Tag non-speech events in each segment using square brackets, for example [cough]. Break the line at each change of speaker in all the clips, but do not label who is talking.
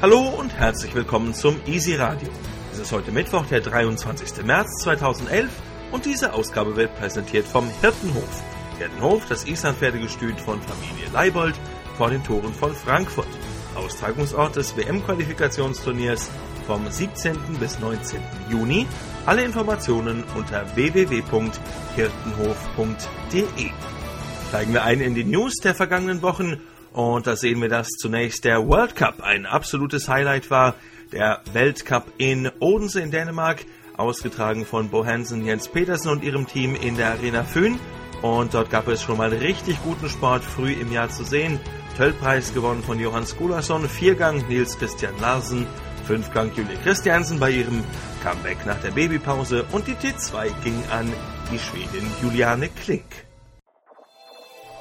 Hallo und herzlich willkommen zum Easy Radio. Es ist heute Mittwoch, der 23. März 2011 und diese Ausgabe wird präsentiert vom Hirtenhof. Hirtenhof, das Islandpferdegestüt von Familie Leibold vor den Toren von Frankfurt. Austragungsort des WM-Qualifikationsturniers vom 17. bis 19. Juni. Alle Informationen unter www.hirtenhof.de. Steigen wir ein in die News der vergangenen Wochen und da sehen wir, dass zunächst der World Cup ein absolutes Highlight war. Der Weltcup in Odense in Dänemark, ausgetragen von Bo Hansen, Jens Petersen und ihrem Team in der Arena Föhn. Und dort gab es schon mal richtig guten Sport früh im Jahr zu sehen. Töllpreis gewonnen von Johann Skulason, Viergang Nils Christian Larsen, Fünfgang Julie Christiansen bei ihrem Comeback nach der Babypause und die T2 ging an die Schwedin Juliane Klink.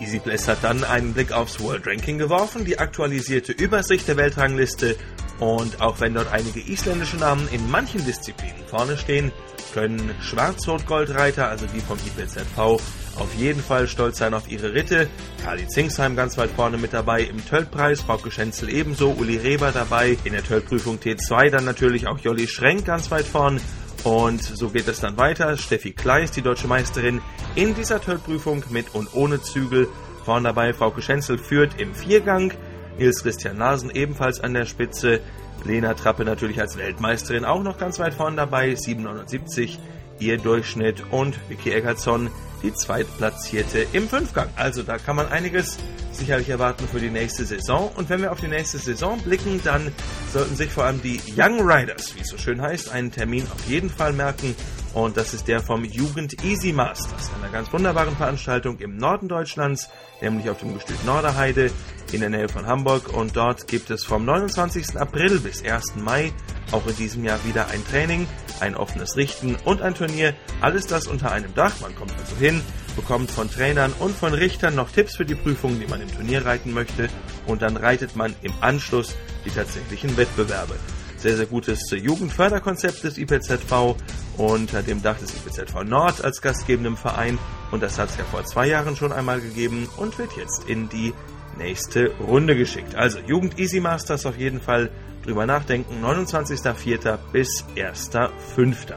EasyPlace hat dann einen Blick aufs World Ranking geworfen, die aktualisierte Übersicht der Weltrangliste und auch wenn dort einige isländische Namen in manchen Disziplinen vorne stehen, können Schwarz-Rot-Gold-Reiter, also die vom IPZV, auf jeden Fall stolz sein auf ihre Ritte. Kali Zingsheim ganz weit vorne mit dabei im Töllpreis, Frauke Schenzel ebenso, Uli Reber dabei, in der Töllprüfung T2 dann natürlich auch Jolli Schrenk ganz weit vorn. Und so geht es dann weiter. Steffi Kleist, die deutsche Meisterin, in dieser Töllprüfung mit und ohne Zügel. Vorn dabei Frauke Schenzel führt im Viergang. Nils Christian Larsen ebenfalls an der Spitze. Lena Trappe natürlich als Weltmeisterin auch noch ganz weit vorn dabei. 779 ihr Durchschnitt und Vicky Eggertsson die Zweitplatzierte im Fünfgang. Also da kann man einiges sicherlich erwarten für die nächste Saison. Und wenn wir auf die nächste Saison blicken, dann sollten sich vor allem die Young Riders, wie es so schön heißt, einen Termin auf jeden Fall merken. Und das ist der vom Jugend Easy Masters, einer ganz wunderbaren Veranstaltung im Norden Deutschlands, nämlich auf dem Gestüt Norderheide in der Nähe von Hamburg. Und dort gibt es vom 29. April bis 1. Mai auch in diesem Jahr wieder ein Training, ein offenes Richten und ein Turnier. Alles das unter einem Dach. Man kommt also hin, bekommt von Trainern und von Richtern noch Tipps für die Prüfungen, die man im Turnier reiten möchte. Und dann reitet man im Anschluss die tatsächlichen Wettbewerbe. Sehr, sehr gutes Jugendförderkonzept des IPZV unter dem Dach des IPZV Nord als gastgebendem Verein. Und das hat es ja vor zwei Jahren schon einmal gegeben und wird jetzt in die nächste Runde geschickt. Also Jugend Easy Masters auf jeden Fall drüber nachdenken. 29.04. bis 1.05.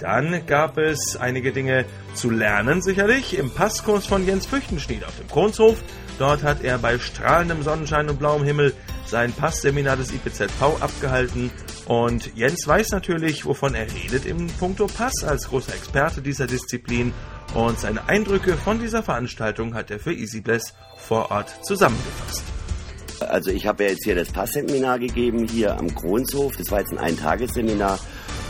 Dann gab es einige Dinge zu lernen, sicherlich, im Passkurs von Jens Füchtenschnied auf dem Kronshof. Dort hat er bei strahlendem Sonnenschein und blauem Himmel sein Passseminar des IPZV abgehalten. Und Jens weiß natürlich, wovon er redet im Punkto Pass als großer Experte dieser Disziplin. Und seine Eindrücke von dieser Veranstaltung hat er für EasyBless vor Ort zusammengefasst.
Also ich habe ja jetzt hier das Passseminar gegeben, hier am Kronshof. Das war jetzt ein Eintagesseminar.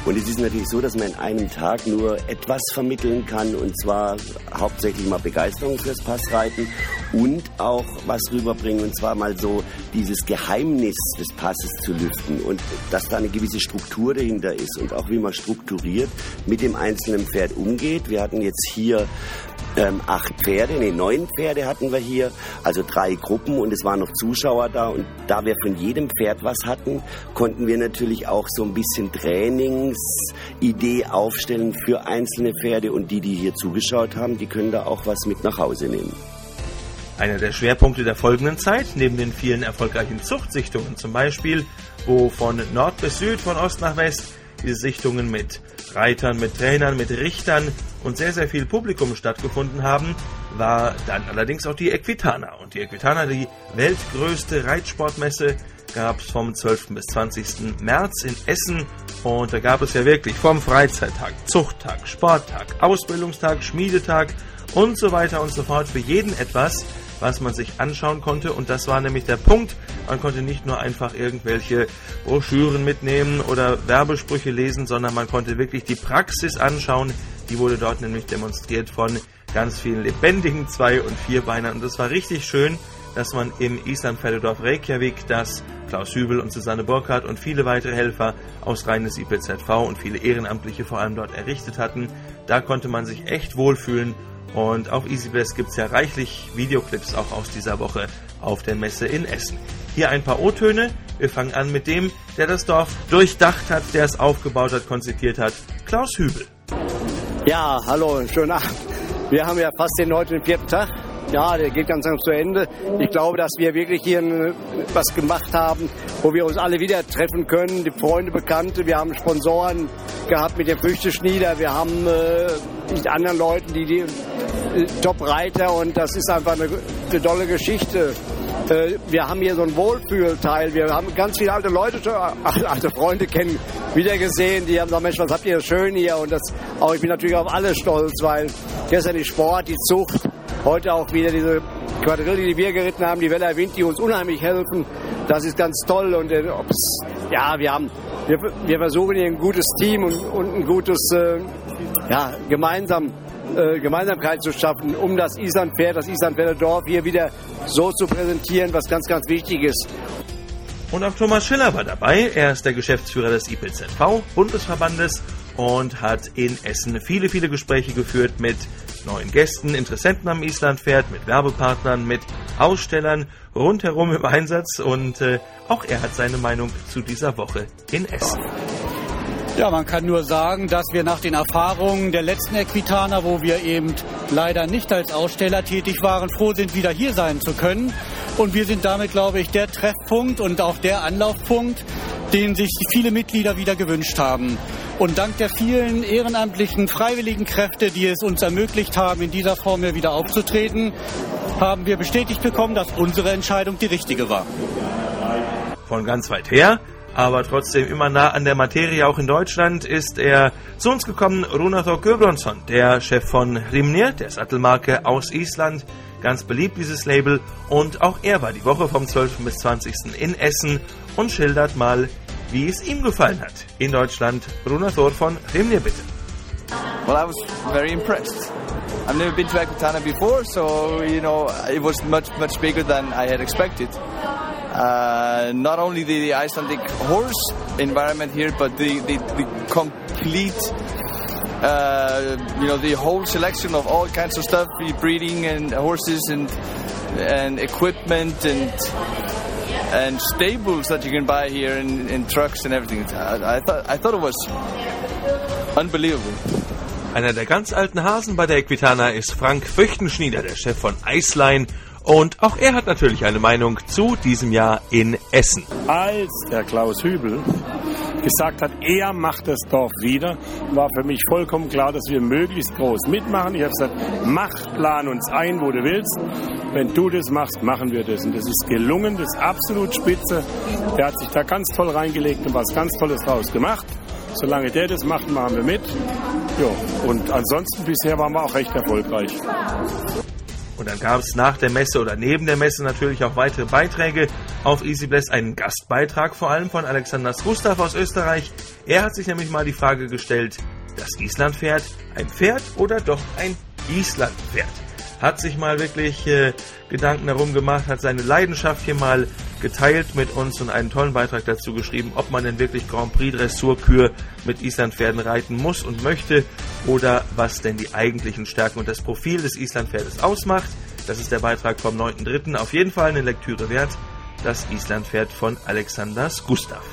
Und es ist natürlich so, dass man in einem Tag nur etwas vermitteln kann, und zwar hauptsächlich mal Begeisterung fürs Passreiten und auch was rüberbringen, und zwar mal so dieses Geheimnis des Passes zu lüften und dass da eine gewisse Struktur dahinter ist und auch wie man strukturiert mit dem einzelnen Pferd umgeht. Wir hatten jetzt hier ähm, acht Pferde, nee, neun Pferde hatten wir hier, also drei Gruppen und es waren noch Zuschauer da und da wir von jedem Pferd was hatten, konnten wir natürlich auch so ein bisschen Trainingsidee aufstellen für einzelne Pferde und die, die hier zugeschaut haben, die können da auch was mit nach Hause nehmen.
Einer der Schwerpunkte der folgenden Zeit, neben den vielen erfolgreichen Zuchtsichtungen zum Beispiel, wo von Nord bis Süd, von Ost nach West diese Sichtungen mit Reitern, mit Trainern, mit Richtern und sehr, sehr viel Publikum stattgefunden haben, war dann allerdings auch die Equitana. Und die Equitana, die weltgrößte Reitsportmesse, gab es vom 12. bis 20. März in Essen. Und da gab es ja wirklich vom Freizeittag, Zuchttag, Sporttag, Ausbildungstag, Schmiedetag und so weiter und so fort für jeden etwas was man sich anschauen konnte. Und das war nämlich der Punkt. Man konnte nicht nur einfach irgendwelche Broschüren mitnehmen oder Werbesprüche lesen, sondern man konnte wirklich die Praxis anschauen. Die wurde dort nämlich demonstriert von ganz vielen lebendigen Zwei- und Vierbeinern. Und das war richtig schön, dass man im Islandpferdedorf Reykjavik das Klaus Hübel und Susanne Burkhardt und viele weitere Helfer aus reines IPZV und viele Ehrenamtliche vor allem dort errichtet hatten. Da konnte man sich echt wohlfühlen und auf EasyBless gibt es ja reichlich Videoclips auch aus dieser Woche auf der Messe in Essen. Hier ein paar O-Töne. Wir fangen an mit dem, der das Dorf durchdacht hat, der es aufgebaut hat, konzipiert hat. Klaus Hübel.
Ja, hallo, schönen Abend. Wir haben ja fast den heute den vierten Tag ja, der geht ganz, ganz zu Ende. Ich glaube, dass wir wirklich hier was gemacht haben, wo wir uns alle wieder treffen können, die Freunde, Bekannte. Wir haben Sponsoren gehabt mit dem Früchteschnieder. Wir haben äh, mit anderen Leuten, die, die äh, Top-Reiter und das ist einfach eine, eine tolle Geschichte. Äh, wir haben hier so ein Wohlfühlteil. Wir haben ganz viele alte Leute, alte Freunde kennen, wiedergesehen. Die haben gesagt, Mensch, was habt ihr schön hier? Und das, auch ich bin natürlich auf alles stolz, weil gestern die Sport, die Zucht, heute auch wieder diese Quadrille, die wir geritten haben, die Weller Wind, die uns unheimlich helfen. Das ist ganz toll. Und äh, ja, wir haben, wir, wir versuchen hier ein gutes Team und, und ein gutes, äh, ja, gemeinsam äh, Gemeinsamkeit zu schaffen, um das Islandpferd, das Islandpferder Dorf hier wieder so zu präsentieren, was ganz, ganz wichtig ist.
Und auch Thomas Schiller war dabei. Er ist der Geschäftsführer des IPZV Bundesverbandes und hat in Essen viele, viele Gespräche geführt mit neuen Gästen, Interessenten am Islandpferd, mit Werbepartnern, mit Ausstellern rundherum im Einsatz und äh, auch er hat seine Meinung zu dieser Woche in Essen.
Ja, man kann nur sagen, dass wir nach den Erfahrungen der letzten Equitana, wo wir eben leider nicht als Aussteller tätig waren, froh sind, wieder hier sein zu können. Und wir sind damit, glaube ich, der Treffpunkt und auch der Anlaufpunkt, den sich viele Mitglieder wieder gewünscht haben. Und dank der vielen ehrenamtlichen, freiwilligen Kräfte, die es uns ermöglicht haben, in dieser Form hier wieder aufzutreten, haben wir bestätigt bekommen, dass unsere Entscheidung die richtige war.
Von ganz weit her aber trotzdem immer nah an der Materie, auch in Deutschland, ist er zu uns gekommen, Runathor Göbronsson, der Chef von Rimnir, der Sattelmarke aus Island, ganz beliebt dieses Label, und auch er war die Woche vom 12. bis 20. in Essen und schildert mal, wie es ihm gefallen hat. In Deutschland, Runathor von Rimnir, bitte.
Well, I was very impressed. I've never been to Aquitana before, so, you know, it was much, much bigger than I had expected. Uh, not only the, the, Icelandic horse environment here, but the, the, the complete, uh, you know, the whole selection of all kinds of stuff, breeding and horses and and equipment and and stables that you can buy here and, and trucks and everything. I, I, thought I thought it was unbelievable.
Einer der ganz alten Hasen bei der Equitana ist Frank Fürchtenschnieder, der Chef von Iceline Und auch er hat natürlich eine Meinung zu diesem Jahr in Essen.
Als der Klaus Hübel gesagt hat, er macht das Dorf wieder, war für mich vollkommen klar, dass wir möglichst groß mitmachen. Ich habe gesagt, mach, plan uns ein, wo du willst. Wenn du das machst, machen wir das. Und das ist gelungen, das ist absolut spitze. Der hat sich da ganz toll reingelegt und was ganz Tolles draus gemacht. Solange der das macht, machen wir mit. Ja, und ansonsten bisher waren wir auch recht erfolgreich.
Und dann gab es nach der Messe oder neben der Messe natürlich auch weitere Beiträge auf EasyBless, einen Gastbeitrag vor allem von Alexander Gustav aus Österreich. Er hat sich nämlich mal die Frage gestellt, das Islandpferd ein Pferd oder doch ein Islandpferd? Hat sich mal wirklich äh, Gedanken darum gemacht, hat seine Leidenschaft hier mal geteilt mit uns und einen tollen Beitrag dazu geschrieben, ob man denn wirklich Grand Prix Dressurkür mit Islandpferden reiten muss und möchte oder was denn die eigentlichen Stärken und das Profil des Islandpferdes ausmacht. Das ist der Beitrag vom 9.3. Auf jeden Fall eine Lektüre wert. Das Islandpferd von Alexander Gustav.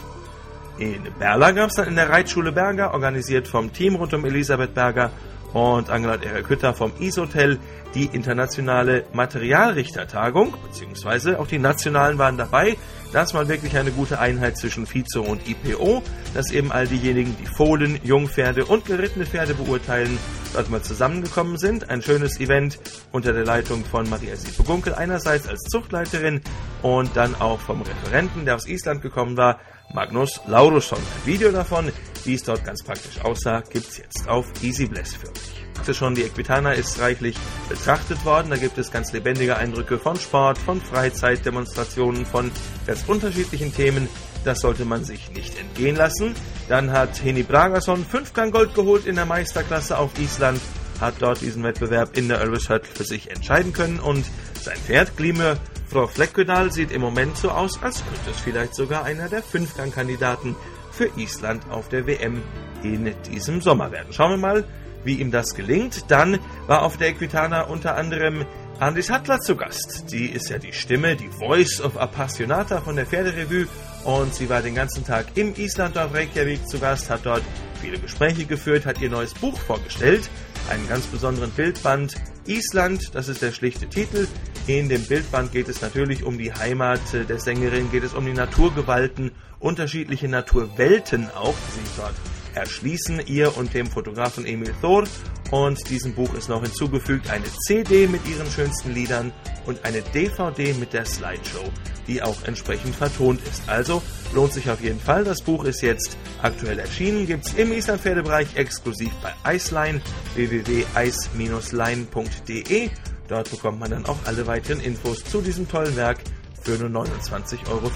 In Berla gab es dann in der Reitschule Berger, organisiert vom Team rund um Elisabeth Berger und Angela Erik Hütter vom Ishotel die internationale Materialrichtertagung, beziehungsweise auch die nationalen waren dabei. Das war wirklich eine gute Einheit zwischen Vizo und IPO, dass eben all diejenigen, die Fohlen, Jungpferde und gerittene Pferde beurteilen, dort mal zusammengekommen sind. Ein schönes Event unter der Leitung von Maria Siepe-Gunkel einerseits als Zuchtleiterin und dann auch vom Referenten, der aus Island gekommen war, Magnus Laurusson. Ein Video davon, wie es dort ganz praktisch aussah, gibt es jetzt auf Easy Bless für euch sagte schon, die Equitana ist reichlich betrachtet worden. Da gibt es ganz lebendige Eindrücke von Sport, von Freizeit, Demonstrationen, von ganz unterschiedlichen Themen. Das sollte man sich nicht entgehen lassen. Dann hat Heni Bragason Fünfgang Gold geholt in der Meisterklasse auf Island, hat dort diesen Wettbewerb in der Ulrich Hüttel für sich entscheiden können und sein Pferd Glimmer Frau Fleckedal sieht im Moment so aus, als könnte es vielleicht sogar einer der Fünfgang-Kandidaten für Island auf der WM in diesem Sommer werden. Schauen wir mal, wie ihm das gelingt. Dann war auf der Equitana unter anderem Andis Hattler zu Gast. Die ist ja die Stimme, die Voice of Appassionata von der Pferderevue und sie war den ganzen Tag im Islanddorf Reykjavik zu Gast, hat dort viele Gespräche geführt, hat ihr neues Buch vorgestellt, einen ganz besonderen Bildband Island, das ist der schlichte Titel. In dem Bildband geht es natürlich um die Heimat der Sängerin, geht es um die Naturgewalten, unterschiedliche Naturwelten auch, die sich dort erschließen, ihr und dem Fotografen Emil Thor. Und diesem Buch ist noch hinzugefügt eine CD mit ihren schönsten Liedern und eine DVD mit der Slideshow, die auch entsprechend vertont ist. Also lohnt sich auf jeden Fall. Das Buch ist jetzt aktuell erschienen, gibt es im Islandpferdebereich exklusiv bei Iceline, www.ice-line.de. Dort bekommt man dann auch alle weiteren Infos zu diesem tollen Werk für nur 29,95 Euro.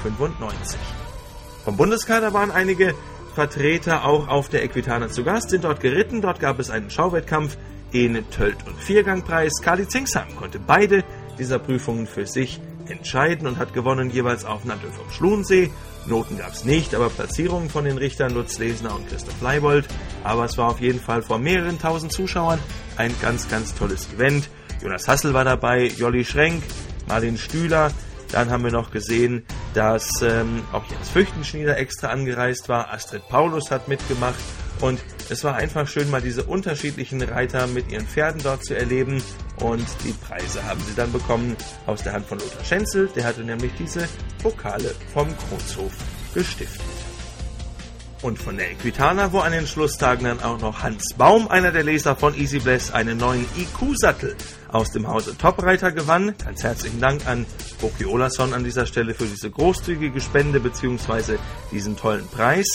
Vom Bundeskader waren einige Vertreter auch auf der Equitana zu Gast, sind dort geritten. Dort gab es einen Schauwettkampf in Tölt- und Viergangpreis. Kali Zingsam konnte beide dieser Prüfungen für sich entscheiden und hat gewonnen jeweils auf Nante vom Schluhensee. Noten gab es nicht, aber Platzierungen von den Richtern Lutz Lesner und Christoph Leibold. Aber es war auf jeden Fall vor mehreren tausend Zuschauern ein ganz, ganz tolles Event. Jonas Hassel war dabei, Jolli Schrenk, Martin Stühler, dann haben wir noch gesehen, dass ähm, auch Jens Füchtenschnieder extra angereist war. Astrid Paulus hat mitgemacht. Und es war einfach schön, mal diese unterschiedlichen Reiter mit ihren Pferden dort zu erleben. Und die Preise haben sie dann bekommen aus der Hand von Lothar Schenzel. Der hatte nämlich diese Pokale vom Kronshof gestiftet. Und von der Equitana, wo an den Schlusstagen dann auch noch Hans Baum, einer der Leser von Easy Bless, einen neuen IQ-Sattel aus dem Hause Topreiter gewann. Ganz herzlichen Dank an Boki Olason an dieser Stelle für diese großzügige Spende bzw. diesen tollen Preis.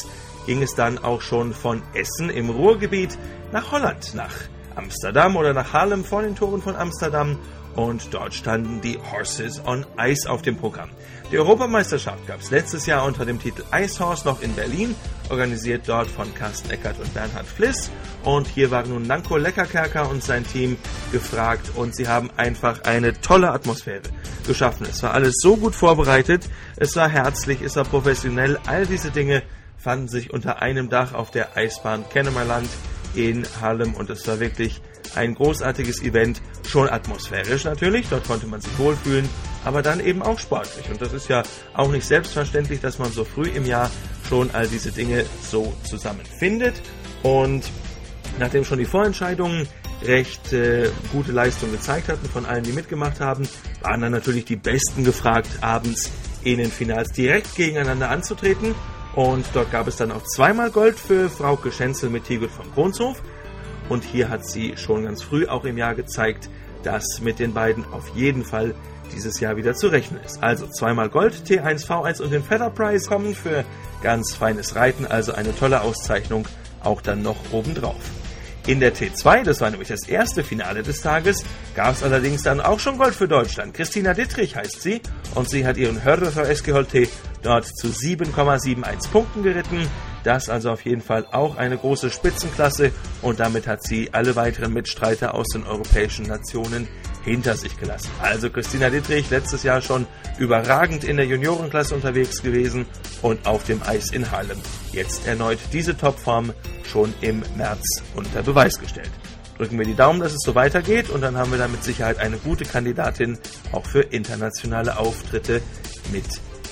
Ging es dann auch schon von Essen im Ruhrgebiet nach Holland, nach Amsterdam oder nach Haarlem vor den Toren von Amsterdam und dort standen die Horses on Ice auf dem Programm. Die Europameisterschaft gab es letztes Jahr unter dem Titel Ice Horse noch in Berlin, organisiert dort von Carsten Eckert und Bernhard Fliss. Und hier waren nun Nanko Leckerkerker und sein Team gefragt und sie haben einfach eine tolle Atmosphäre geschaffen. Es war alles so gut vorbereitet, es war herzlich, es war professionell, all diese Dinge fanden sich unter einem Dach auf der Eisbahn Kennemerland in Harlem und es war wirklich ein großartiges Event, schon atmosphärisch natürlich, dort konnte man sich wohlfühlen, aber dann eben auch sportlich. Und das ist ja auch nicht selbstverständlich, dass man so früh im Jahr schon all diese Dinge so zusammenfindet. Und nachdem schon die Vorentscheidungen recht äh, gute Leistung gezeigt hatten von allen, die mitgemacht haben, waren dann natürlich die Besten gefragt, abends in den Finals direkt gegeneinander anzutreten. Und dort gab es dann auch zweimal Gold für Frauke Schenzel mit Tegel von Kronshof. Und hier hat sie schon ganz früh auch im Jahr gezeigt, dass mit den beiden auf jeden Fall dieses Jahr wieder zu rechnen ist. Also zweimal Gold, T1, V1 und den Feather Prize kommen für ganz feines Reiten, also eine tolle Auszeichnung auch dann noch obendrauf. In der T2, das war nämlich das erste Finale des Tages, gab es allerdings dann auch schon Gold für Deutschland. Christina Dittrich heißt sie und sie hat ihren Hörder Eskeholte dort zu 7,71 Punkten geritten. Das also auf jeden Fall auch eine große Spitzenklasse und damit hat sie alle weiteren Mitstreiter aus den europäischen Nationen hinter sich gelassen. Also Christina Dittrich letztes Jahr schon überragend in der Juniorenklasse unterwegs gewesen und auf dem Eis in Harlem. Jetzt erneut diese Topform schon im März unter Beweis gestellt. Drücken wir die Daumen, dass es so weitergeht und dann haben wir da mit Sicherheit eine gute Kandidatin auch für internationale Auftritte mit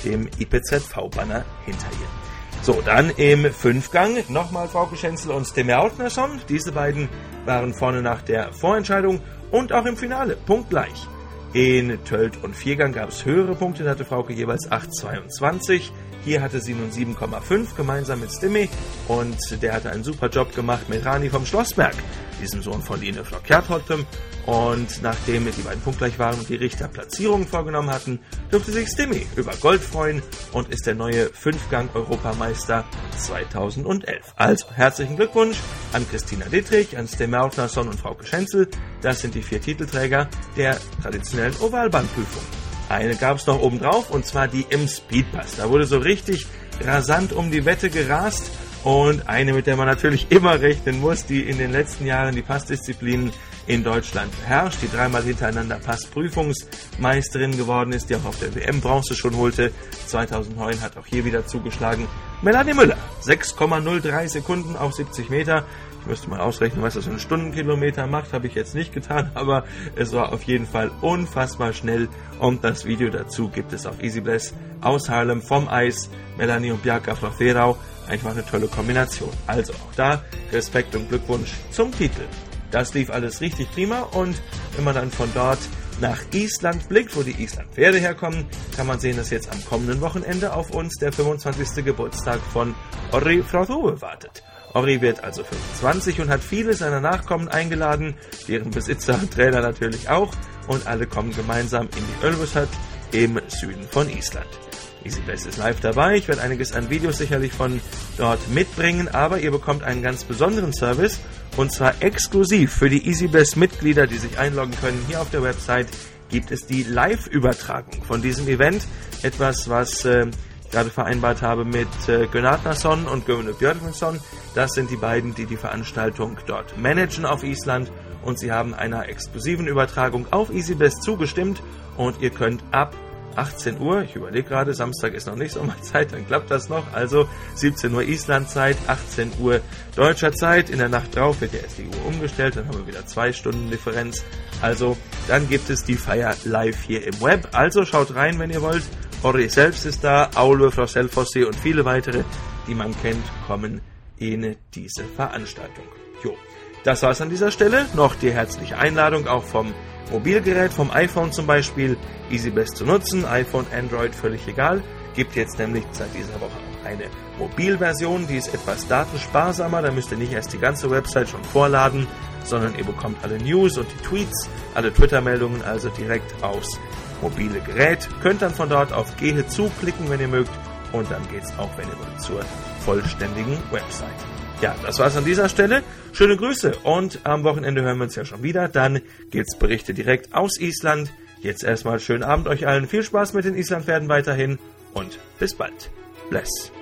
dem IPZV-Banner hinter ihr. So, dann im Fünfgang nochmal Frau Geschenzel und Stemme Autnerson. Diese beiden waren vorne nach der Vorentscheidung und auch im Finale punktgleich. In Tölt und Viergang gab es höhere Punkte, da hatte Frauke jeweils 8,22. Hier hatte sie nun 7,5 gemeinsam mit Stimme und der hatte einen super Job gemacht mit Rani vom Schlossberg, diesem Sohn von Line Flock-Kertholtem. Und nachdem die beiden punktgleich waren und die Richter Platzierungen vorgenommen hatten, durfte sich Stimmy über Gold freuen und ist der neue Fünfgang-Europameister 2011. Also herzlichen Glückwunsch an Christina Dittrich, an Stimmy Autnerson und Frau Schenzel. Das sind die vier Titelträger der traditionellen Ovalbahnprüfung. Eine gab es noch obendrauf und zwar die im Speedpass. Da wurde so richtig rasant um die Wette gerast und eine, mit der man natürlich [laughs] immer rechnen muss, die in den letzten Jahren die Passdisziplinen in Deutschland herrscht, die dreimal hintereinander Passprüfungsmeisterin geworden ist, die auch auf der WM Bronze schon holte. 2009 hat auch hier wieder zugeschlagen. Melanie Müller, 6,03 Sekunden auf 70 Meter. Ich müsste mal ausrechnen, was das ein Stundenkilometer macht, habe ich jetzt nicht getan, [laughs] aber es war auf jeden Fall unfassbar schnell und das Video dazu gibt es auf EasyBless aus Harlem vom Eis. Melanie und Bianca Flotherau, einfach eine tolle Kombination. Also auch da Respekt und Glückwunsch zum Titel. Das lief alles richtig prima und wenn man dann von dort nach Island blickt, wo die Island-Pferde herkommen, kann man sehen, dass jetzt am kommenden Wochenende auf uns der 25. Geburtstag von Orri Frauthove wartet. Orri wird also 25 und hat viele seiner Nachkommen eingeladen, deren Besitzer und [laughs] Trainer natürlich auch, und alle kommen gemeinsam in die Ölveshut im Süden von Island. EasyBest ist live dabei. Ich werde einiges an Videos sicherlich von dort mitbringen, aber ihr bekommt einen ganz besonderen Service und zwar exklusiv für die EasyBest Mitglieder, die sich einloggen können. Hier auf der Website gibt es die Live-Übertragung von diesem Event. Etwas, was äh, gerade vereinbart habe mit äh, Gunnarsson und Gunnar Björgvinsson. Das sind die beiden, die die Veranstaltung dort managen auf Island und sie haben einer exklusiven Übertragung auf EasyBest zugestimmt und ihr könnt ab 18 Uhr. Ich überlege gerade, Samstag ist noch nicht Sommerzeit, [laughs] dann klappt das noch. Also 17 Uhr Islandzeit, 18 Uhr deutscher Zeit. In der Nacht drauf wird ja erst die Uhr umgestellt, dann haben wir wieder zwei Stunden Differenz. Also dann gibt es die Feier live hier im Web. Also schaut rein, wenn ihr wollt. Ori selbst ist da, Aulwe, Frau Selfossi und viele weitere, die man kennt, kommen in diese Veranstaltung. Jo. Das war's an dieser Stelle. Noch die herzliche Einladung auch vom Mobilgerät vom iPhone zum Beispiel EasyBest zu nutzen. iPhone, Android, völlig egal. Gibt jetzt nämlich seit dieser Woche auch eine Mobilversion, die ist etwas datensparsamer. Da müsst ihr nicht erst die ganze Website schon vorladen, sondern ihr bekommt alle News und die Tweets, alle Twitter-Meldungen also direkt aufs mobile Gerät. Könnt dann von dort auf Gehe zuklicken, wenn ihr mögt. Und dann geht's auch, wenn ihr wollt, zur vollständigen Website. Ja, das war's an dieser Stelle. Schöne Grüße und am Wochenende hören wir uns ja schon wieder. Dann gibt's Berichte direkt aus Island. Jetzt erstmal schönen Abend euch allen. Viel Spaß mit den Islandpferden weiterhin und bis bald. Bless.